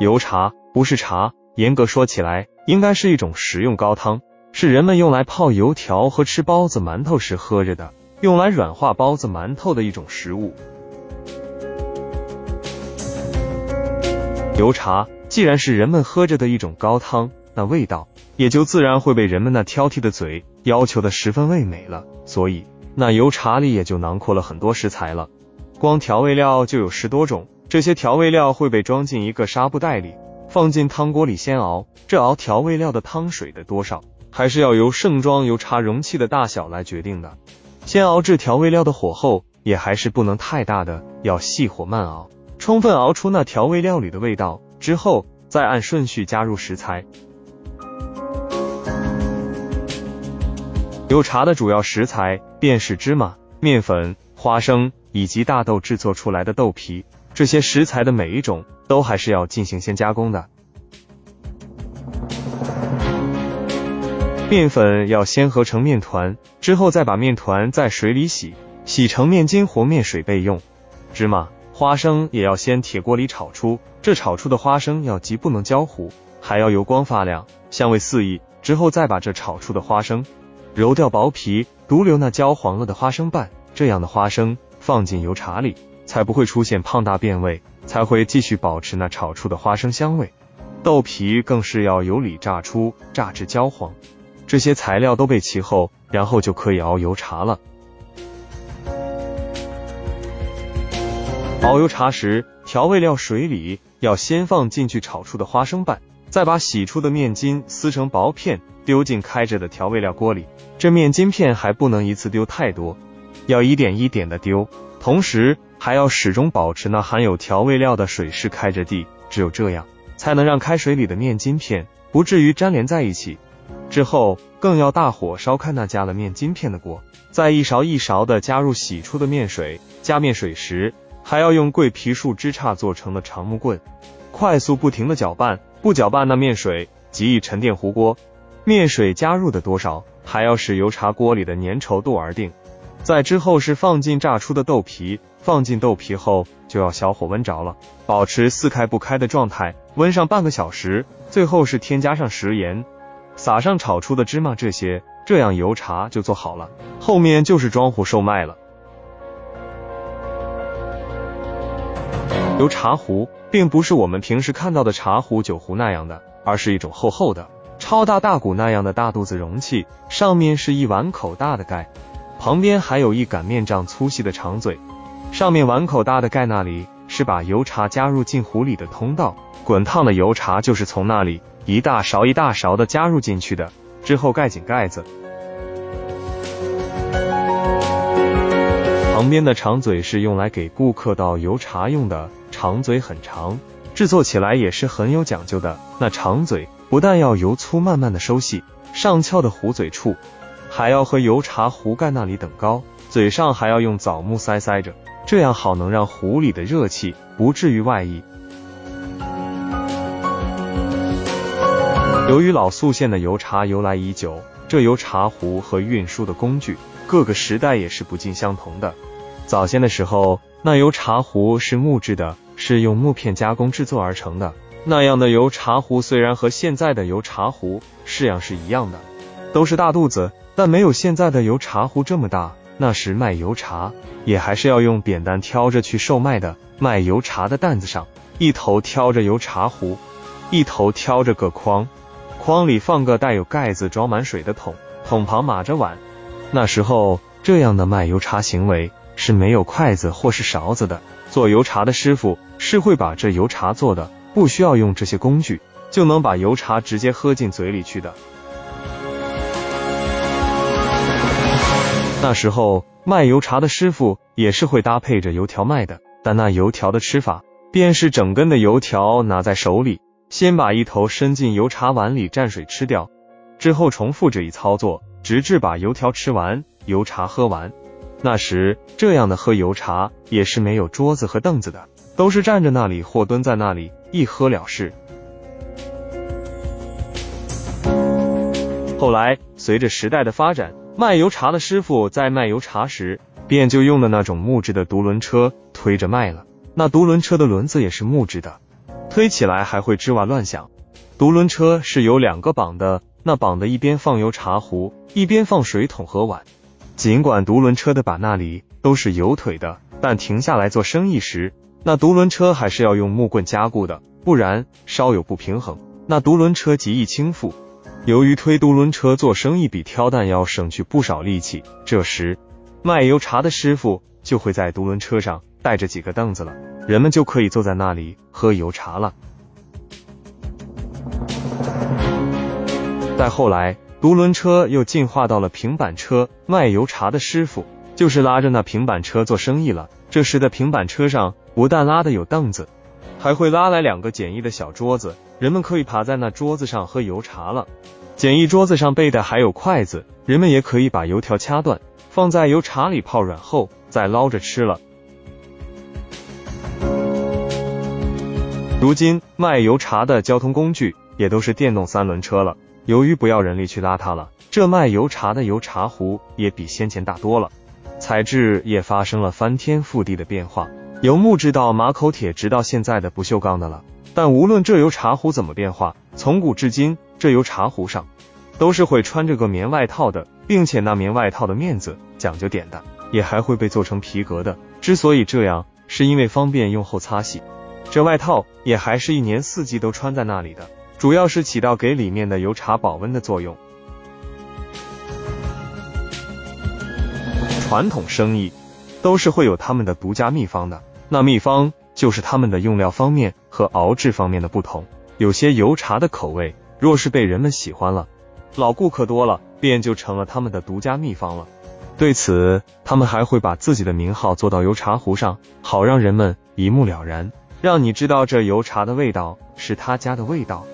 油茶不是茶，严格说起来，应该是一种食用高汤，是人们用来泡油条和吃包子、馒头时喝着的，用来软化包子、馒头的一种食物。油茶既然是人们喝着的一种高汤，那味道也就自然会被人们那挑剔的嘴要求的十分味美了。所以，那油茶里也就囊括了很多食材了。光调味料就有十多种，这些调味料会被装进一个纱布袋里，放进汤锅里先熬。这熬调味料的汤水的多少，还是要由盛装油茶容器的大小来决定的。先熬制调味料的火候也还是不能太大的，要细火慢熬。充分熬出那调味料里的味道之后，再按顺序加入食材。油茶的主要食材便是芝麻、面粉、花生以及大豆制作出来的豆皮。这些食材的每一种都还是要进行先加工的。面粉要先合成面团，之后再把面团在水里洗，洗成面筋和面水备用。芝麻。花生也要先铁锅里炒出，这炒出的花生要既不能焦糊，还要油光发亮，香味四溢。之后再把这炒出的花生揉掉薄皮，独留那焦黄了的花生瓣。这样的花生放进油茶里，才不会出现胖大变味，才会继续保持那炒出的花生香味。豆皮更是要油里炸出，炸至焦黄。这些材料都备齐后，然后就可以熬油茶了。熬油茶时，调味料水里要先放进去炒出的花生瓣，再把洗出的面筋撕成薄片，丢进开着的调味料锅里。这面筋片还不能一次丢太多，要一点一点的丢，同时还要始终保持那含有调味料的水是开着地，只有这样，才能让开水里的面筋片不至于粘连在一起。之后更要大火烧开那加了面筋片的锅，再一勺一勺的加入洗出的面水。加面水时。还要用桂皮树枝杈做成的长木棍，快速不停的搅拌，不搅拌那面水极易沉淀糊锅。面水加入的多少，还要使油茶锅里的粘稠度而定。在之后是放进炸出的豆皮，放进豆皮后就要小火温着了，保持四开不开的状态，温上半个小时。最后是添加上食盐，撒上炒出的芝麻，这些这样油茶就做好了。后面就是装壶售卖了。油茶壶并不是我们平时看到的茶壶、酒壶那样的，而是一种厚厚的、超大大鼓那样的大肚子容器，上面是一碗口大的盖，旁边还有一擀面杖粗细的长嘴。上面碗口大的盖那里是把油茶加入进壶里的通道，滚烫的油茶就是从那里一大勺一大勺的加入进去的。之后盖紧盖子。旁边的长嘴是用来给顾客倒油茶用的。长嘴很长，制作起来也是很有讲究的。那长嘴不但要由粗慢慢的收细，上翘的壶嘴处还要和油茶壶盖那里等高，嘴上还要用枣木塞塞着，这样好能让壶里的热气不至于外溢。由于老宿县的油茶由来已久，这油茶壶和运输的工具各个时代也是不尽相同的。早先的时候，那油茶壶是木质的。是用木片加工制作而成的。那样的油茶壶虽然和现在的油茶壶式样是一样的，都是大肚子，但没有现在的油茶壶这么大。那时卖油茶也还是要用扁担挑着去售卖的。卖油茶的担子上，一头挑着油茶壶，一头挑着个筐，筐里放个带有盖子装满水的桶，桶旁码着碗。那时候这样的卖油茶行为是没有筷子或是勺子的。做油茶的师傅是会把这油茶做的，不需要用这些工具，就能把油茶直接喝进嘴里去的。那时候卖油茶的师傅也是会搭配着油条卖的，但那油条的吃法，便是整根的油条拿在手里，先把一头伸进油茶碗里蘸水吃掉，之后重复这一操作，直至把油条吃完，油茶喝完。那时，这样的喝油茶也是没有桌子和凳子的，都是站着那里或蹲在那里一喝了事。后来，随着时代的发展，卖油茶的师傅在卖油茶时，便就用的那种木质的独轮车推着卖了。那独轮车的轮子也是木质的，推起来还会吱哇乱响。独轮车是有两个绑的，那绑的一边放油茶壶，一边放水桶和碗。尽管独轮车的把那里都是有腿的，但停下来做生意时，那独轮车还是要用木棍加固的，不然稍有不平衡，那独轮车极易倾覆。由于推独轮车做生意比挑担要省去不少力气，这时卖油茶的师傅就会在独轮车上带着几个凳子了，人们就可以坐在那里喝油茶了。再后来，独轮车又进化到了平板车，卖油茶的师傅就是拉着那平板车做生意了。这时的平板车上不但拉的有凳子，还会拉来两个简易的小桌子，人们可以爬在那桌子上喝油茶了。简易桌子上备的还有筷子，人们也可以把油条掐断，放在油茶里泡软后再捞着吃了。如今卖油茶的交通工具也都是电动三轮车了。由于不要人力去拉它了，这卖油茶的油茶壶也比先前大多了，材质也发生了翻天覆地的变化，由木质到马口铁，直到现在的不锈钢的了。但无论这油茶壶怎么变化，从古至今，这油茶壶上都是会穿着个棉外套的，并且那棉外套的面子讲究点的，也还会被做成皮革的。之所以这样，是因为方便用后擦洗。这外套也还是一年四季都穿在那里的。主要是起到给里面的油茶保温的作用。传统生意都是会有他们的独家秘方的，那秘方就是他们的用料方面和熬制方面的不同。有些油茶的口味，若是被人们喜欢了，老顾客多了，便就成了他们的独家秘方了。对此，他们还会把自己的名号做到油茶壶上，好让人们一目了然，让你知道这油茶的味道是他家的味道。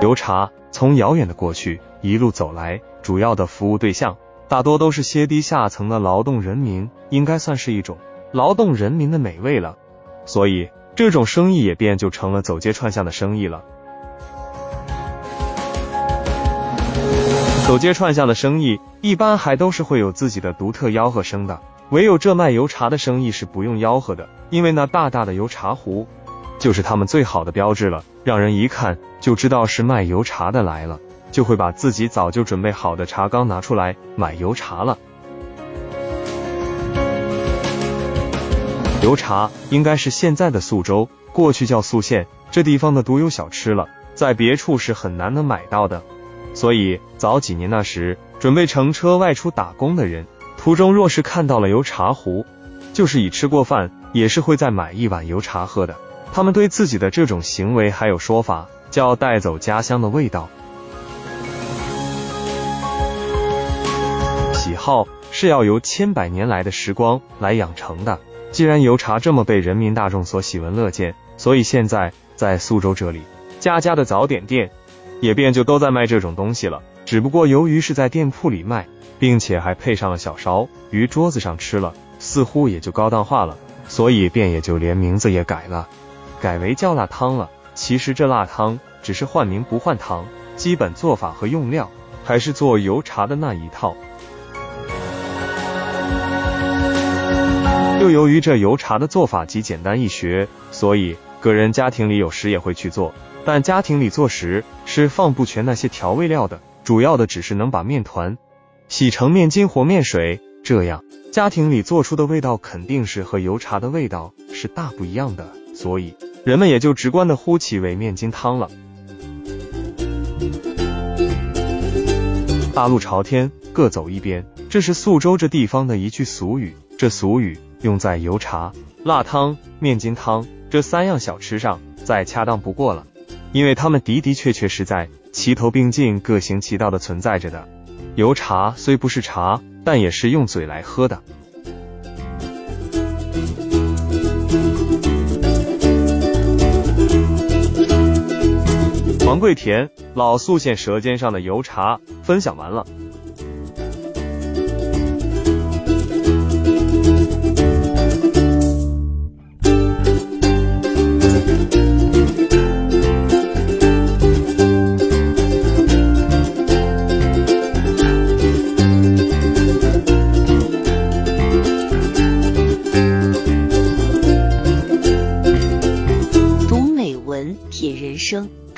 油茶从遥远的过去一路走来，主要的服务对象大多都是些低下层的劳动人民，应该算是一种劳动人民的美味了。所以这种生意也便就成了走街串巷的生意了。走街串巷的生意一般还都是会有自己的独特吆喝声的，唯有这卖油茶的生意是不用吆喝的，因为那大大的油茶壶。就是他们最好的标志了，让人一看就知道是卖油茶的来了，就会把自己早就准备好的茶缸拿出来买油茶了。油茶应该是现在的宿州，过去叫宿县这地方的独有小吃了，在别处是很难能买到的。所以早几年那时，准备乘车外出打工的人，途中若是看到了油茶壶，就是已吃过饭，也是会再买一碗油茶喝的。他们对自己的这种行为还有说法，叫带走家乡的味道。喜好是要由千百年来的时光来养成的。既然油茶这么被人民大众所喜闻乐见，所以现在在苏州这里，家家的早点店也便就都在卖这种东西了。只不过由于是在店铺里卖，并且还配上了小勺，于桌子上吃了，似乎也就高档化了，所以便也就连名字也改了。改为叫辣汤了。其实这辣汤只是换名不换汤，基本做法和用料还是做油茶的那一套。又由于这油茶的做法极简单易学，所以个人家庭里有时也会去做。但家庭里做时是放不全那些调味料的，主要的只是能把面团洗成面筋和面水，这样家庭里做出的味道肯定是和油茶的味道是大不一样的。所以人们也就直观的呼其为面筋汤了。大路朝天，各走一边，这是宿州这地方的一句俗语。这俗语用在油茶、辣汤、面筋汤这三样小吃上，再恰当不过了，因为它们的的确确是在齐头并进、各行其道的存在着的。油茶虽不是茶，但也是用嘴来喝的。王贵田老宿县舌尖上的油茶分享完了。